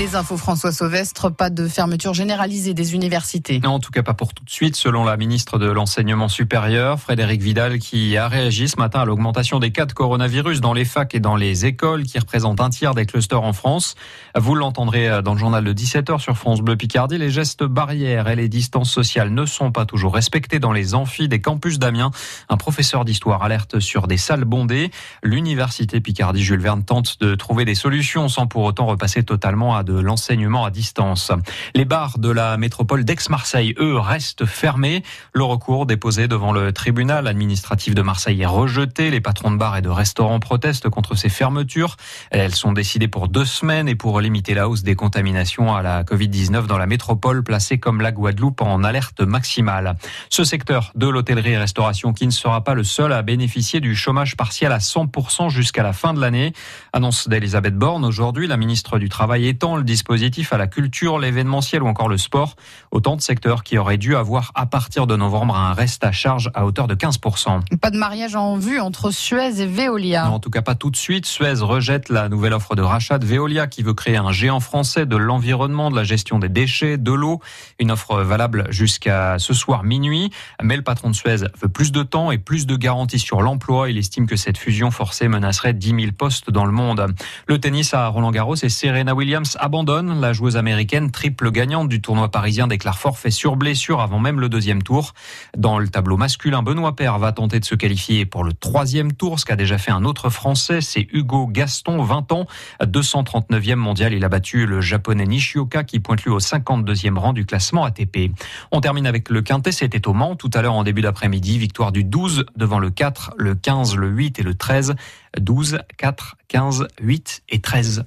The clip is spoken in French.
Les infos François Sauvestre, pas de fermeture généralisée des universités. En tout cas, pas pour tout de suite, selon la ministre de l'Enseignement supérieur, Frédéric Vidal, qui a réagi ce matin à l'augmentation des cas de coronavirus dans les facs et dans les écoles, qui représentent un tiers des clusters en France. Vous l'entendrez dans le journal de 17h sur France Bleu Picardie. Les gestes barrières et les distances sociales ne sont pas toujours respectés dans les amphis des campus d'Amiens. Un professeur d'histoire alerte sur des salles bondées. L'université Picardie Jules Verne tente de trouver des solutions sans pour autant repasser totalement à de l'enseignement à distance. Les bars de la métropole d'Aix-Marseille, eux, restent fermés. Le recours déposé devant le tribunal administratif de Marseille est rejeté. Les patrons de bars et de restaurants protestent contre ces fermetures. Elles sont décidées pour deux semaines et pour limiter la hausse des contaminations à la Covid-19 dans la métropole placée comme la Guadeloupe en alerte maximale. Ce secteur de l'hôtellerie et restauration qui ne sera pas le seul à bénéficier du chômage partiel à 100% jusqu'à la fin de l'année. Annonce d'Elisabeth Borne aujourd'hui, la ministre du Travail étend le dispositif à la culture, l'événementiel ou encore le sport. Autant de secteurs qui auraient dû avoir à partir de novembre un reste à charge à hauteur de 15%. Pas de mariage en vue entre Suez et Veolia. Non, en tout cas pas tout de suite. Suez rejette la nouvelle offre de rachat de Veolia qui veut créer un géant français de l'environnement, de la gestion des déchets, de l'eau. Une offre valable jusqu'à ce soir minuit. Mais le patron de Suez veut plus de temps et plus de garanties sur l'emploi. Il estime que cette fusion forcée menacerait 10 000 postes dans le monde. Le tennis à Roland Garros et Serena Williams abandonne. La joueuse américaine, triple gagnante du tournoi parisien, déclare forfait sur blessure avant même le deuxième tour. Dans le tableau masculin, Benoît Paire va tenter de se qualifier pour le troisième tour, ce qu'a déjà fait un autre Français, c'est Hugo Gaston, 20 ans, 239e mondial. Il a battu le japonais Nishioka qui pointe lui au 52e rang du classement ATP. On termine avec le quintet, c'était au Mans tout à l'heure en début d'après-midi. Victoire du 12 devant le 4, le 15, le 8 et le 13. 12, 4, 15, 8 et 13.